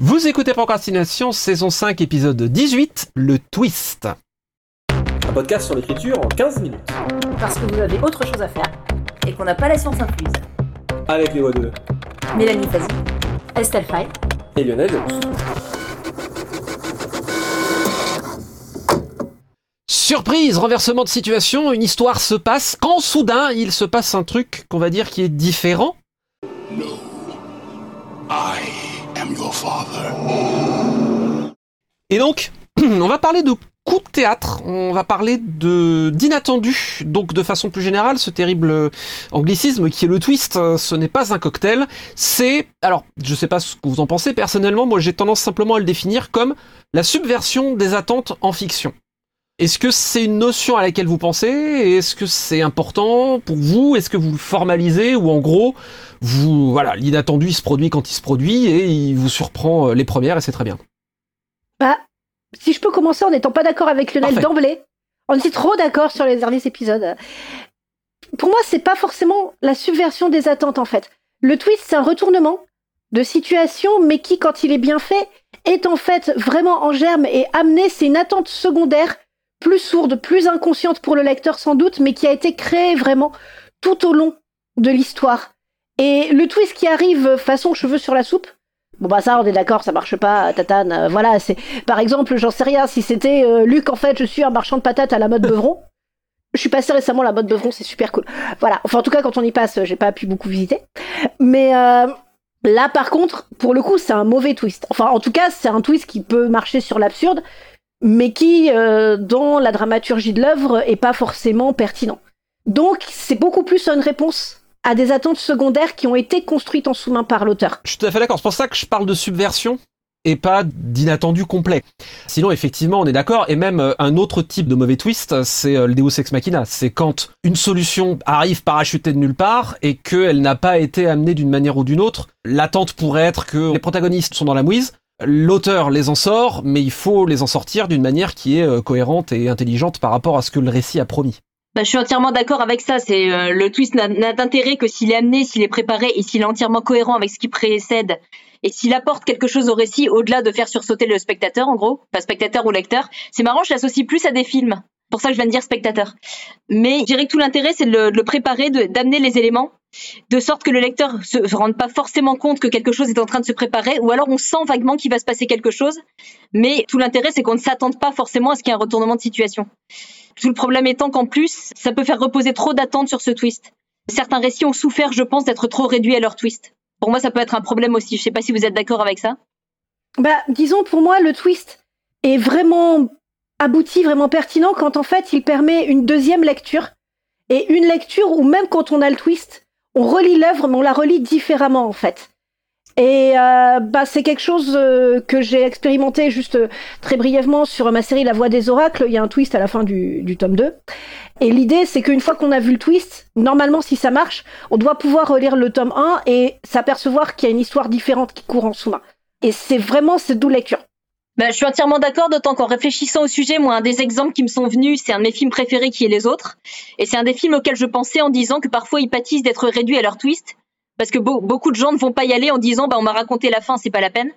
Vous écoutez Procrastination, saison 5, épisode 18, le twist. Un podcast sur l'écriture en 15 minutes. Parce que vous avez autre chose à faire et qu'on n'a pas la science incluse. Avec les voix de Mélanie Fazi, Estelle Fay. et Lionel. Surprise, renversement de situation, une histoire se passe quand soudain il se passe un truc qu'on va dire qui est différent. I Et donc, on va parler de coup de théâtre, on va parler de d'inattendu. Donc de façon plus générale, ce terrible anglicisme qui est le twist, euh, ce n'est pas un cocktail, c'est alors, je sais pas ce que vous en pensez personnellement, moi j'ai tendance simplement à le définir comme la subversion des attentes en fiction. Est-ce que c'est une notion à laquelle vous pensez? Est-ce que c'est important pour vous? Est-ce que vous le formalisez? Ou en gros, vous voilà, l'inattendu il se produit quand il se produit et il vous surprend euh, les premières et c'est très bien. Bah, si je peux commencer en n'étant pas d'accord avec Lionel d'emblée, on était trop d'accord sur les derniers épisodes. Pour moi, c'est pas forcément la subversion des attentes en fait. Le twist, c'est un retournement de situation, mais qui, quand il est bien fait, est en fait vraiment en germe et amené. C'est une attente secondaire, plus sourde, plus inconsciente pour le lecteur sans doute, mais qui a été créée vraiment tout au long de l'histoire. Et le twist qui arrive façon cheveux sur la soupe. Bon bah ça on est d'accord, ça marche pas, tatane. euh, voilà, c'est par exemple, j'en sais rien, si c'était euh, Luc, en fait, je suis un marchand de patates à la mode Beuvron. Je suis passé récemment à la mode Beuvron, c'est super cool. Voilà, enfin en tout cas quand on y passe, j'ai pas pu beaucoup visiter. Mais euh, là par contre, pour le coup, c'est un mauvais twist. Enfin en tout cas, c'est un twist qui peut marcher sur l'absurde, mais qui, euh, dans la dramaturgie de l'œuvre, est pas forcément pertinent. Donc c'est beaucoup plus une réponse à des attentes secondaires qui ont été construites en sous-main par l'auteur. Je suis tout à fait d'accord. C'est pour ça que je parle de subversion et pas d'inattendu complet. Sinon, effectivement, on est d'accord. Et même euh, un autre type de mauvais twist, c'est euh, le Deus Ex Machina. C'est quand une solution arrive parachutée de nulle part et qu'elle n'a pas été amenée d'une manière ou d'une autre. L'attente pourrait être que les protagonistes sont dans la mouise. L'auteur les en sort, mais il faut les en sortir d'une manière qui est euh, cohérente et intelligente par rapport à ce que le récit a promis. Bah, je suis entièrement d'accord avec ça. C'est euh, le twist n'a- d'intérêt que s'il est amené, s'il est préparé et s'il est entièrement cohérent avec ce qui précède et s'il apporte quelque chose au récit au-delà de faire sursauter le spectateur, en gros, pas spectateur ou lecteur. C'est marrant, je l'associe plus à des films. Pour ça que je viens de dire spectateur. Mais je dirais que tout l'intérêt, c'est de le, de le préparer, d'amener les éléments, de sorte que le lecteur se, se rende pas forcément compte que quelque chose est en train de se préparer, ou alors on sent vaguement qu'il va se passer quelque chose. Mais tout l'intérêt, c'est qu'on ne s'attende pas forcément à ce qu'il y ait un retournement de situation. Tout le problème étant qu'en plus, ça peut faire reposer trop d'attentes sur ce twist. Certains récits ont souffert, je pense, d'être trop réduits à leur twist. Pour moi, ça peut être un problème aussi. Je sais pas si vous êtes d'accord avec ça. Bah, disons pour moi, le twist est vraiment abouti, vraiment pertinent quand en fait il permet une deuxième lecture et une lecture où même quand on a le twist, on relit l'œuvre mais on la relit différemment en fait. Et euh, bah c'est quelque chose euh, que j'ai expérimenté juste euh, très brièvement sur ma série La Voix des Oracles. Il y a un twist à la fin du, tome 2. Et l'idée, c'est qu'une fois qu'on a vu le twist, normalement, si ça marche, on doit pouvoir relire le tome 1 et s'apercevoir qu'il y a une histoire différente qui court en sous-main. Et c'est vraiment cette double lecture. Bah, je suis entièrement d'accord, d'autant qu'en réfléchissant au sujet, moi, un des exemples qui me sont venus, c'est un de mes films préférés qui est Les Autres. Et c'est un des films auxquels je pensais en disant que parfois ils pâtissent d'être réduits à leur twist. Parce que beau- beaucoup de gens ne vont pas y aller en disant, bah, on m'a raconté la fin, c'est pas la peine.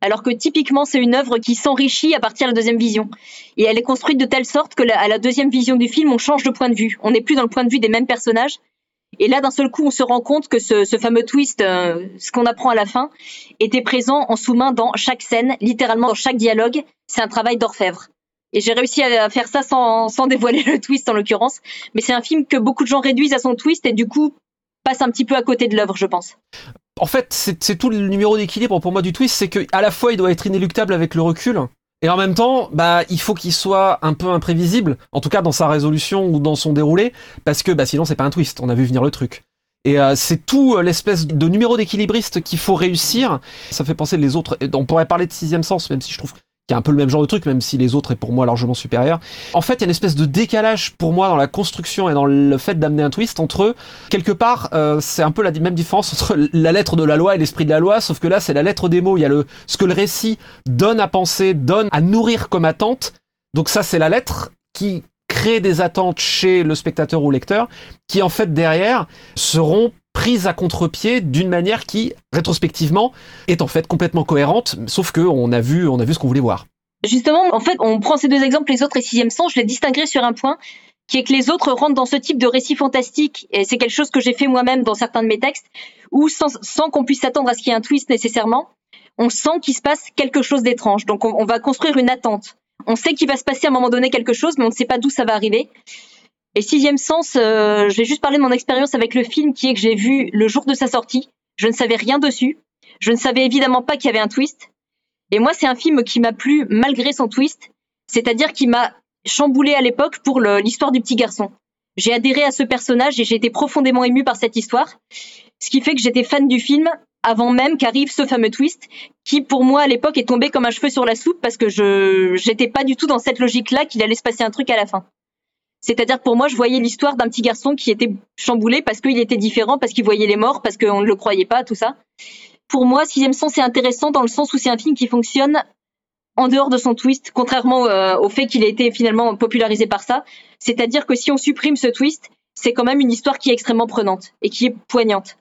Alors que typiquement, c'est une œuvre qui s'enrichit à partir de la deuxième vision. Et elle est construite de telle sorte que à la deuxième vision du film, on change de point de vue. On n'est plus dans le point de vue des mêmes personnages. Et là, d'un seul coup, on se rend compte que ce, fameux twist, euh, ce qu'on apprend à la fin, était présent en sous-main dans chaque scène, littéralement dans chaque dialogue. C'est un travail d'orfèvre. Et j'ai réussi à faire ça sans, sans dévoiler le twist en l'occurrence. Mais c'est un film que beaucoup de gens réduisent à son twist et du coup passent un petit peu à côté de l'œuvre, je pense. en fait, c'est tout le numéro d'équilibre pour moi du twist, c'est que à la fois il doit être inéluctable avec le recul, et en même temps, bah il faut qu'il soit un peu imprévisible, en tout cas dans sa résolution ou dans son déroulé, parce que bah sinon c'est pas un twist, on a vu venir le truc. Et euh, c'est tout euh, l'espèce de numéro d'équilibriste qu'il faut réussir. Ça fait penser les autres. On pourrait parler de sixième sens, même si je trouve qu'il y a un peu le même genre de truc, même si les autres est pour moi largement supérieur. En fait, il y a une espèce de décalage pour moi dans la construction et dans le fait d'amener un twist entre quelque part, euh, c'est un peu la même différence entre la lettre de la loi et l'esprit de la loi, sauf que là, c'est la lettre des mots. Il y a le ce que le récit donne à penser, donne à nourrir comme attente. Donc ça, c'est la lettre qui crée des attentes chez le spectateur ou lecteur, qui en fait derrière seront prise à contre-pied d'une manière qui, rétrospectivement, est en fait complètement cohérente, sauf que on a vu, a vu ce qu'on voulait voir. Justement, en fait, on prend ces deux exemples, les autres et sixième sens, je les distinguerai sur un point, qui est que les autres rentrent dans ce type de récit fantastique, et c'est quelque chose que j'ai fait moi-même dans certains de mes textes, où sans, qu'on puisse s'attendre à ce qu'il y ait un twist nécessairement, on sent qu'il se passe quelque chose d'étrange. Donc on, on va construire une attente. On sait qu'il va se passer à un moment donné quelque chose, mais on ne sait pas d'où ça va arriver. Et sixième sens, euh, je vais juste parler de mon expérience avec le film qui est que j'ai vu le jour de sa sortie. Je ne savais rien dessus. Je ne savais évidemment pas qu'il y avait un twist. Et moi, c'est un film qui m'a plu malgré son twist. C'est-à-dire qu'il m'a chamboulé à l'époque pour l'histoire du petit garçon. J'ai adhéré à ce personnage et j'ai été profondément ému par cette histoire. Ce qui fait que j'étais fan du film avant même qu'arrive ce fameux twist qui, pour moi, à l'époque, est tombé comme un cheveu sur la soupe parce que je j'étais pas du tout dans cette logique-là qu'il allait se passer un truc à la fin. C'est-à-dire que pour moi, je voyais l'histoire d'un petit garçon qui était chamboulé parce qu'il était différent, parce qu'il voyait les morts, parce qu'on ne le croyait pas, tout ça. Pour moi, Sixième Sens est intéressant dans le sens où c'est un film qui fonctionne en dehors de son twist, contrairement euh, au fait qu'il a été finalement popularisé par ça. C'est-à-dire que si on supprime ce twist, c'est quand même une histoire qui est extrêmement prenante et qui est poignante.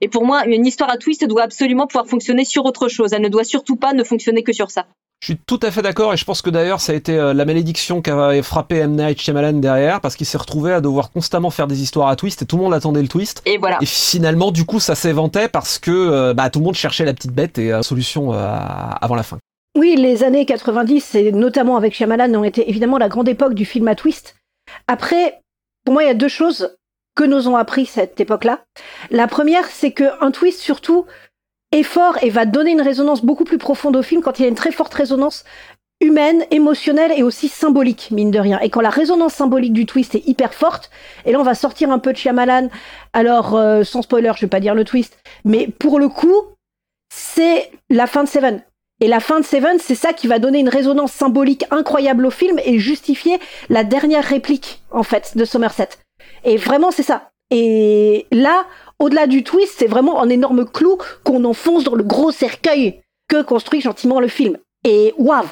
Et pour moi, une histoire à twist doit absolument pouvoir fonctionner sur autre chose. Elle ne doit surtout pas ne fonctionner que sur ça. Je suis tout à fait d'accord et je pense que d'ailleurs ça a été euh, la malédiction qui a frappé M. Night Shyamalan derrière parce qu'il s'est retrouvé à devoir constamment faire des histoires à twist et tout le monde attendait le twist. Et voilà. Et finalement, du coup, ça s'éventait parce que euh, bah, tout le monde cherchait la petite bête et euh, solution euh, avant la fin. Oui, les années 90, et notamment avec Shyamalan, ont été évidemment la grande époque du film à twist. Après, pour moi, il y a deux choses que nous ont appris cette époque-là. La première, c'est que un twist, surtout, est fort et va donner une résonance beaucoup plus profonde au film quand il y a une très forte résonance humaine, émotionnelle et aussi symbolique, mine de rien. Et quand la résonance symbolique du twist est hyper forte, et là on va sortir un peu de Shyamalan, alors euh, sans spoiler, je vais pas dire le twist, mais pour le coup, c'est la fin de Seven. Et la fin de Seven, c'est ça qui va donner une résonance symbolique incroyable au film et justifier la dernière réplique, en fait, de Somerset. Et vraiment, c'est ça. Et là, au-delà du twist, c'est vraiment un énorme clou qu'on enfonce dans le gros cercueil que construit gentiment le film. Et waouh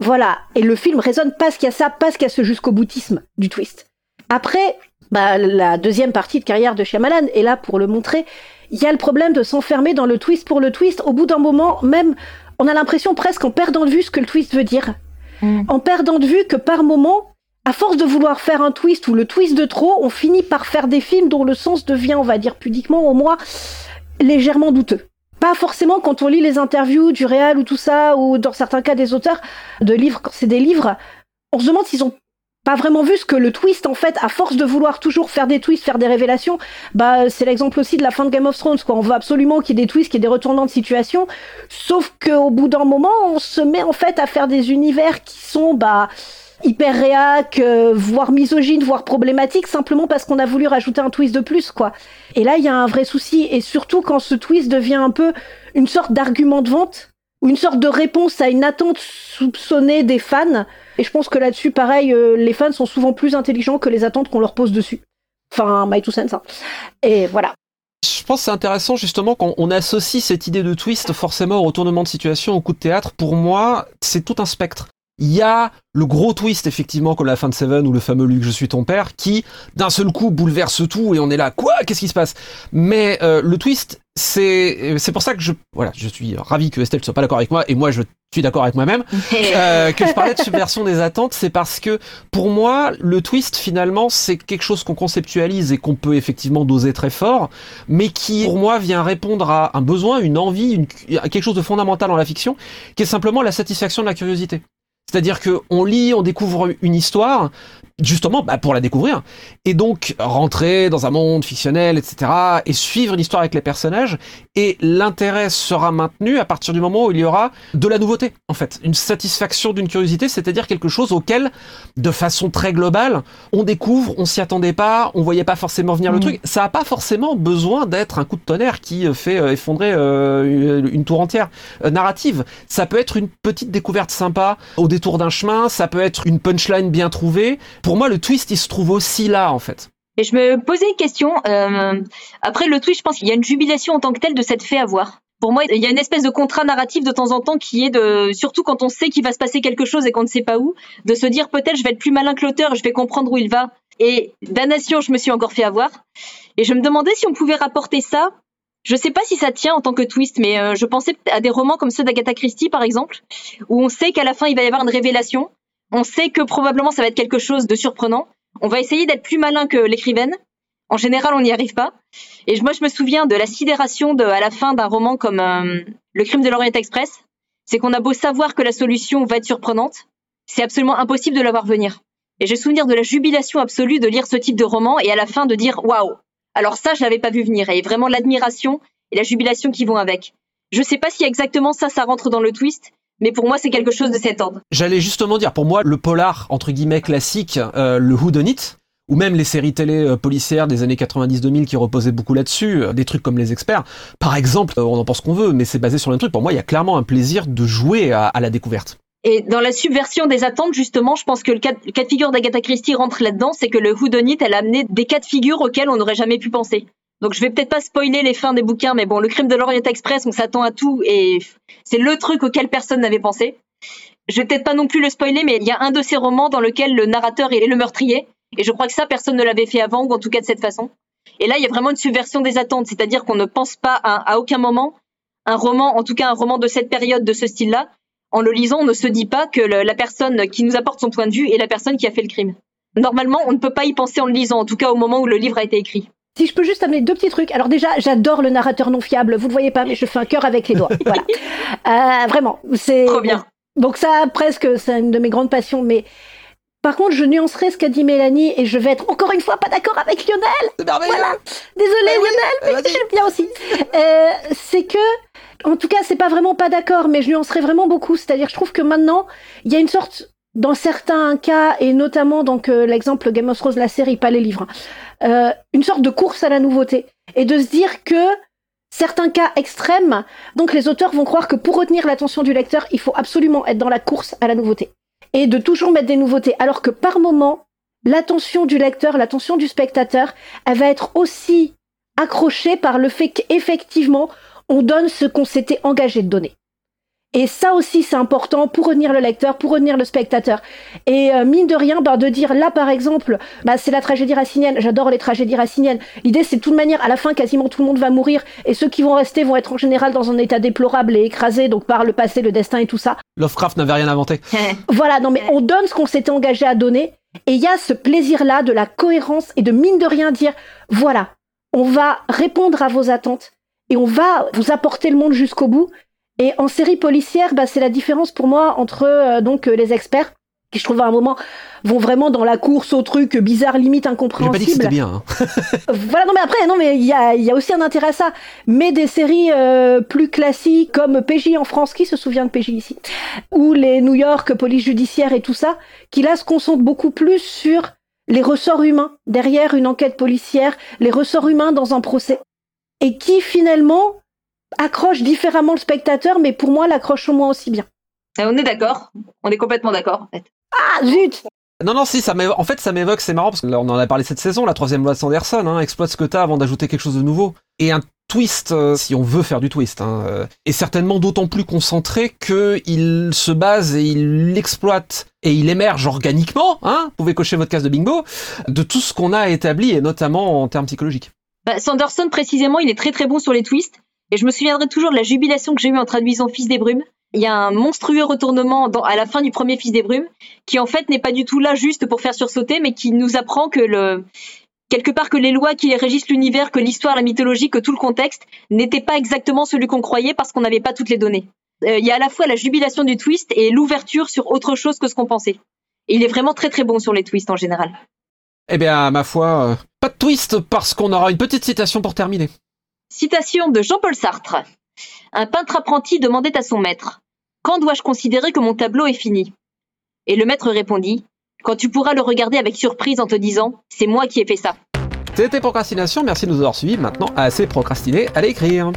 Voilà. Et le film résonne parce qu'il y a ça, parce qu'il y a ce jusqu'au boutisme du twist. Après, bah, la deuxième partie de carrière de Shyamalan est là pour le montrer. Il y a le problème de s'enfermer dans le twist pour le twist. Au bout d'un moment, même, on a l'impression presque en perdant de vue ce que le twist veut dire. Mm. En perdant de vue que par moment, à force de vouloir faire un twist ou le twist de trop, on finit par faire des films dont le sens devient, on va dire pudiquement, au moins légèrement douteux. Pas forcément quand on lit les interviews du réal ou tout ça, ou dans certains cas des auteurs de livres, c'est des livres, on se demande s'ils ont pas vraiment vu ce que le twist, en fait, à force de vouloir toujours faire des twists, faire des révélations, bah, c'est l'exemple aussi de la fin de Game of Thrones, quoi. On veut absolument qu'il y ait des twists, qu'il y ait des retournements de situation. Sauf qu'au bout d'un moment, on se met, en fait, à faire des univers qui sont, bah, hyper réac, euh, voire misogynes, voire problématiques, simplement parce qu'on a voulu rajouter un twist de plus, quoi. Et là, il y a un vrai souci, et surtout quand ce twist devient un peu une sorte d'argument de vente, ou une sorte de réponse à une attente soupçonnée des fans. Et je pense que là-dessus, pareil, euh, les fans sont souvent plus intelligents que les attentes qu'on leur pose dessus. Enfin, my two cents. hein. Et voilà. Je pense que c'est intéressant justement quand on associe cette idée de twist forcément au retournement de situation, au coup de théâtre. Pour moi, c'est tout un spectre. Il y a le gros twist, effectivement, comme la fin de Seven ou le fameux Luc, je suis ton père, qui, d'un seul coup, bouleverse tout et on est là, quoi? Qu'est-ce qui se passe? Mais euh, le twist, c'est c'est pour ça que je voilà, je suis ravi que Estelle ne soit pas d'accord avec moi et moi je suis d'accord avec moi-même euh, que je parlais de subversion des attentes, c'est parce que pour moi, le twist finalement, c'est quelque chose qu'on conceptualise et qu'on peut effectivement doser très fort, mais qui pour moi vient répondre à un besoin, une envie, une, quelque chose de fondamental dans la fiction, qui est simplement la satisfaction de la curiosité. C'est-à-dire que on lit, on découvre une histoire, justement bah, pour la découvrir, et donc rentrer dans un monde fictionnel, etc., et suivre une histoire avec les personnages, et l'intérêt sera maintenu à partir du moment où il y aura de la nouveauté, en fait, une satisfaction d'une curiosité, c'est-à-dire quelque chose auquel, de façon très globale, on découvre, on s'y attendait pas, on voyait pas forcément venir le Mhm. truc. Ça a pas forcément besoin d'être un coup de tonnerre qui euh, fait euh, effondrer euh, une une tour entière euh, narrative. Ça peut être une petite découverte sympa au détour d'un chemin, ça peut être une punchline bien trouvée. Pour moi, le twist, il se trouve aussi là, en fait. Et je me posais une question. euh, après le twist, je pense qu'il y a une jubilation en tant que telle de cette fait avoir. Pour moi, il y a une espèce de contrat narratif de temps en temps qui est de, surtout quand on sait qu'il va se passer quelque chose et qu'on ne sait pas où, de se dire peut-être je vais être plus malin que l'auteur, je vais comprendre où il va. Et Damnation, je me suis encore fait avoir. Et je me demandais si on pouvait rapporter ça. Je sais pas si ça tient en tant que twist, mais euh, je pensais à des romans comme ceux d'Agatha Christie, par exemple, où on sait qu'à la fin, il va y avoir une révélation. On sait que probablement ça va être quelque chose de surprenant. On va essayer d'être plus malin que l'écrivaine. En général, on n'y arrive pas. Et moi, je me souviens de la sidération de, à la fin d'un roman comme euh, Le crime de l'Orient Express. C'est qu'on a beau savoir que la solution va être surprenante, c'est absolument impossible de la voir venir. Et j'ai souvenir de la jubilation absolue de lire ce type de roman et à la fin de dire waouh. Alors ça, je l'avais pas vu venir et vraiment l'admiration et la jubilation qui vont avec. Je sais pas si exactement ça, ça rentre dans le twist, mais pour moi, c'est quelque chose de cet ordre. J'allais justement dire, pour moi, le polar, entre guillemets, classique, euh, le Who Done It, ou même les séries télé euh, policières des années 90-2000 qui reposaient beaucoup là-dessus, euh, des trucs comme Les Experts. Par exemple, on en pense qu'on veut, mais c'est basé sur le truc. Pour moi, il y a clairement un plaisir de jouer à, à la découverte. Et dans la subversion des attentes, justement, je pense que le cas, le cas de figure d'Agatha Christie rentre là-dedans, c'est que le Who Done It, elle a amené des cas de figure auxquels on n'aurait jamais pu penser. Donc je vais peut-être pas spoiler les fins des bouquins, mais bon, le crime de l'Orient Express, on s'attend à tout et c'est le truc auquel personne n'avait pensé. Je vais peut-être pas non plus le spoiler, mais il y a un de ces romans dans lequel le narrateur est le meurtrier, et je crois que ça, personne ne l'avait fait avant, ou en tout cas de cette façon. Et là, il y a vraiment une subversion des attentes, c'est-à-dire qu'on ne pense pas à, aucun moment un roman, en tout cas un roman de cette période, de ce style-là, en le lisant, on ne se dit pas que la personne qui nous apporte son point de vue est la personne qui a fait le crime. Normalement, on ne peut pas y penser en le lisant, en tout cas au moment où le livre a été écrit. Si je peux juste amener deux petits trucs. Alors déjà, j'adore le narrateur non fiable. Vous le voyez pas, mais je fais un cœur avec les doigts. Voilà. Euh, vraiment, c'est Trop bien. Donc ça, presque, c'est une de mes grandes passions. Mais par contre, je nuancerai ce qu'a dit Mélanie et je vais être encore une fois pas d'accord avec Lionel. Voilà. Désolée Lionel, mais j'aime bien aussi. Euh, c'est que, en tout cas, c'est pas vraiment pas d'accord, mais je nuancerai vraiment beaucoup. C'est-à-dire, je trouve que maintenant, il y a une sorte, dans certains cas, et notamment donc euh, l'exemple Game of Thrones, la série, pas les livres, hein, euh, une sorte de course à la nouveauté. Et de se dire que certains cas extrêmes, donc les auteurs vont croire que pour retenir l'attention du lecteur, il faut absolument être dans la course à la nouveauté. Et de toujours mettre des nouveautés, alors que par moment, l'attention du lecteur, l'attention du spectateur, elle va être aussi accrochée par le fait qu'effectivement, on donne ce qu'on s'était engagé de donner. Et ça aussi, c'est important pour retenir le lecteur, pour retenir le spectateur. Et euh, mine de rien, bah, de dire là, par exemple, bah, c'est la tragédie racinienne. J'adore les tragédies raciniennes. L'idée, c'est de toute manière, à la fin, quasiment tout le monde va mourir, et ceux qui vont rester vont être en général dans un état déplorable et écrasé, donc par le passé, le destin et tout ça. Lovecraft n'avait rien inventé. Voilà, non mais on donne ce qu'on s'était engagé à donner, et il y a ce plaisir-là de la cohérence et de mine de rien dire, voilà, on va répondre à vos attentes et on va vous apporter le monde jusqu'au bout. Et en série policière, bah, c'est la différence pour moi entre euh, donc euh, les experts qui je trouve à un moment vont vraiment dans la course au truc bizarre limite J'ai pas dit que incompréhensible. bien. hein. Voilà, non mais après, non mais il y a, y a aussi un intérêt à ça. Mais des séries euh, plus classiques comme PJ en France, qui se souvient de PJ ici? Ou les New York, police judiciaire et tout ça, qui là se concentrent beaucoup plus sur les ressorts humains derrière une enquête policière, les ressorts humains dans un procès. Et qui finalement accrochent différemment le spectateur, mais pour moi l'accroche au moins aussi bien. Et on est d'accord, on est complètement d'accord en fait. Ah zut Non, non, si, ça en fait, ça m'évoque, c'est marrant, parce que là, on en a parlé cette saison, la troisième loi de Sanderson, hein, exploite ce que t'as avant d'ajouter quelque chose de nouveau. Et un twist, euh, si on veut faire du twist, hein, euh, est certainement d'autant plus concentré que il se base et il l'exploite et il émerge organiquement, hein, vous pouvez cocher votre case de bingo, de tout ce qu'on a établi, et notamment en termes psychologiques. Bah, Sanderson, précisément, il est très très bon sur les twists. Et je me souviendrai toujours de la jubilation que j'ai eue en traduisant Fils des Brumes. Il y a un monstrueux retournement à la fin du premier Fils des Brumes, qui en fait n'est pas du tout là juste pour faire sursauter, mais qui nous apprend que le quelque part que les lois qui régissent l'univers, que l'histoire, la mythologie, que tout le contexte n'était pas exactement celui qu'on croyait parce qu'on n'avait pas toutes les données. Euh, il y a à la fois la jubilation du twist et l'ouverture sur autre chose que ce qu'on pensait. Et il est vraiment très très bon sur les twists en général. Eh bien, ma foi, euh, pas de twist, parce qu'on aura une petite citation pour terminer. Citation de Jean-Paul Sartre. Un peintre apprenti demandait à son maître Quand dois-je considérer que mon tableau est fini? Et le maître répondit Quand tu pourras le regarder avec surprise en te disant C'est moi qui ai fait ça. C'était Procrastination, merci de nous avoir suivis. Maintenant, assez procrastiné, allez écrire.